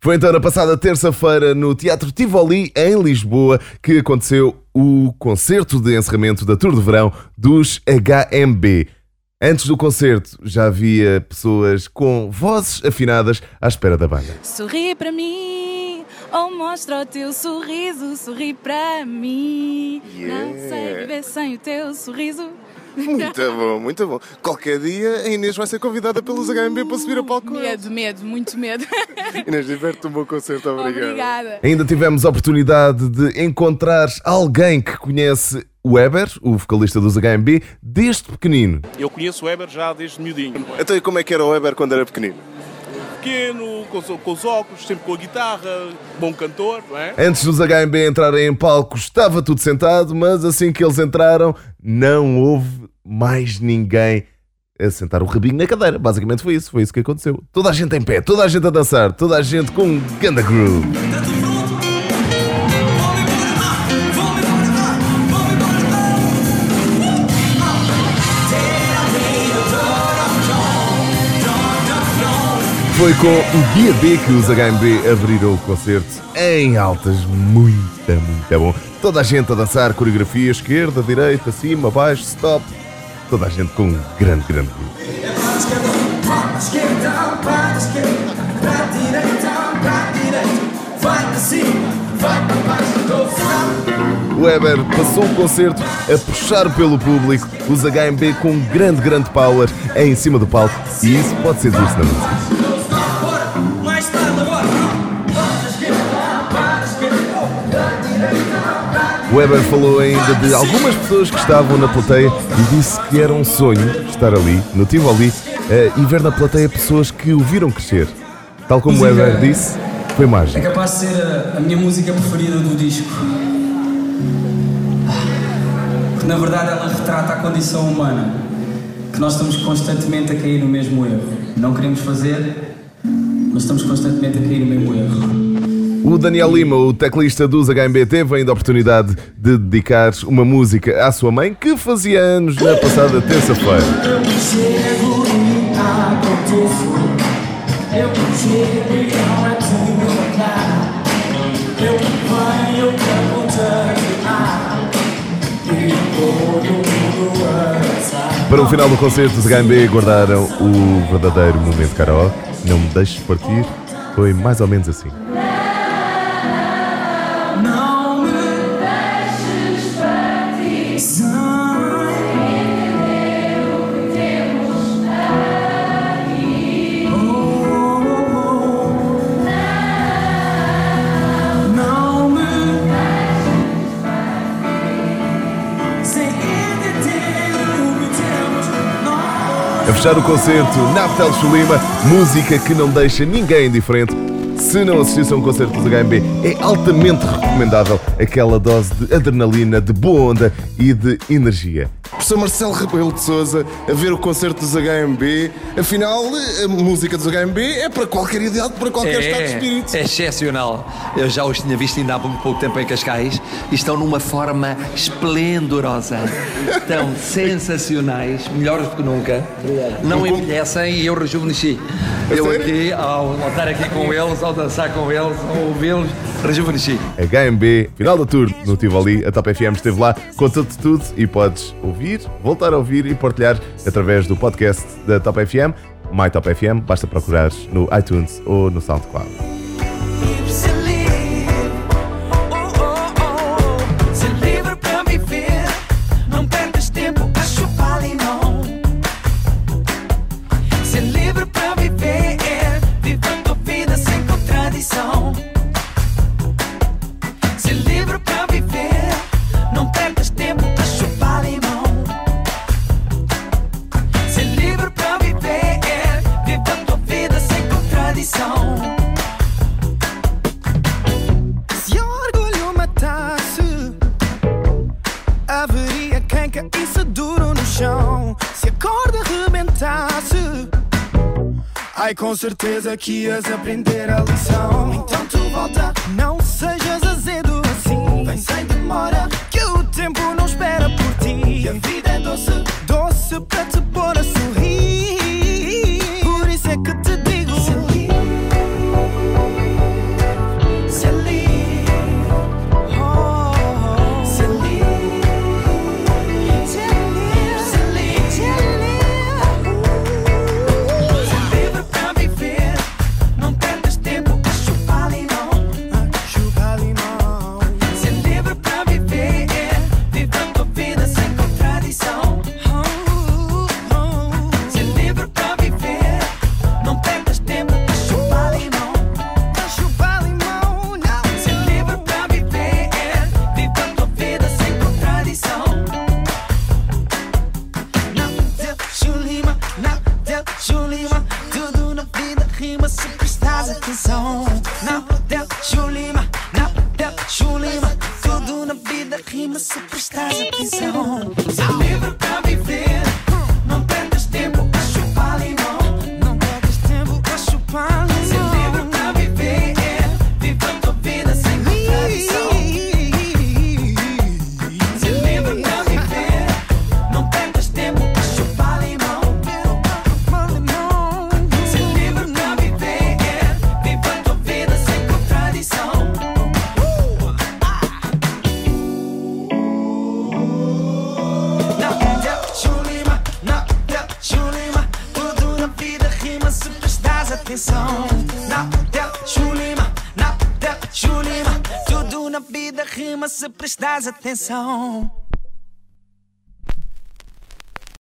Foi então na passada terça-feira no Teatro Tivoli, em Lisboa, que aconteceu o concerto de encerramento da Tour de Verão dos HMB. Antes do concerto já havia pessoas com vozes afinadas à espera da banda. Sorri para mim, ou mostra o teu sorriso, sorri para mim. Não sei viver sem o teu sorriso. Muito bom, muito bom. Qualquer dia a Inês vai ser convidada pelos HMB para subir a palco. Medo, medo, muito medo. Inês, diverte um bom concerto, obrigado. Obrigada. Ainda tivemos a oportunidade de encontrar alguém que conhece o Weber, o vocalista dos HMB, desde pequenino. Eu conheço o Weber já desde miudinho. Então, e como é que era o Weber quando era pequenino? Pequeno, com, com os óculos, sempre com a guitarra, bom cantor, não é? Antes dos HMB entrarem em palco, estava tudo sentado, mas assim que eles entraram, não houve mais ninguém a sentar o rabinho na cadeira. Basicamente foi isso, foi isso que aconteceu. Toda a gente em pé, toda a gente a dançar, toda a gente com um ganda groove. Foi com o dia D que os HMB abriram o concerto em altas, muita, muito bom. Toda a gente a dançar coreografia esquerda, direita, cima, baixo, stop. Toda a gente com um grande, grande groove. O Weber passou o concerto a puxar pelo público, os HMB com grande, grande power em cima do palco e isso pode ser visto na música. Weber falou ainda de algumas pessoas que estavam na plateia e disse que era um sonho estar ali, no Tivoli, eh, e ver na plateia pessoas que o viram crescer. Tal como Música- Weber disse, foi É mágico. capaz de ser a, a minha música preferida do disco. Porque na verdade ela retrata a condição humana. Que nós estamos constantemente a cair no mesmo erro. Não queremos fazer, mas estamos constantemente a cair no mesmo erro. O Daniel Lima, o teclista dos HMB, teve ainda a oportunidade de dedicar uma música à sua mãe, que fazia anos na passada terça-feira. Para o final do concerto, os HMB guardaram o verdadeiro momento karaoke. Não me deixes partir, foi mais ou menos assim. A fechar o concerto, Naptel Chulima, música que não deixa ninguém indiferente. Se não assistisse a um concerto dos HMB, é altamente recomendável aquela dose de adrenalina, de boa onda e de energia. Professor Marcelo Rebelo de Souza a ver o concerto dos HMB. Afinal, a música dos HMB é para qualquer idade, para qualquer estado de espírito. é excepcional. Eu já os tinha visto ainda há muito pouco tempo em Cascais e estão numa forma esplendorosa. Estão sensacionais, melhores do que nunca. Não envelhecem e eu rejuvenesci. Eu aqui, ao estar aqui com eles, ao dançar com eles, ao ouvi-los, rejuvenesci. HMB, final da tour no Tivoli, a Top FM esteve lá, conta-te tudo e podes ouvir, voltar a ouvir e partilhar através do podcast da Top FM, My Top FM, basta procurar no iTunes ou no SoundCloud. Caísse duro no chão. Se a corda rebentasse, ai com certeza que ias aprender a lição. Então tu volta, não Julima, tudo na vida rima, se prestar atenção. Na Hotel Julima, na Hotel Julima, tudo na vida rima, se prestar atenção. Seu atenção. Nada chulima, nada chulima, tudo na vida rima se prestares atenção.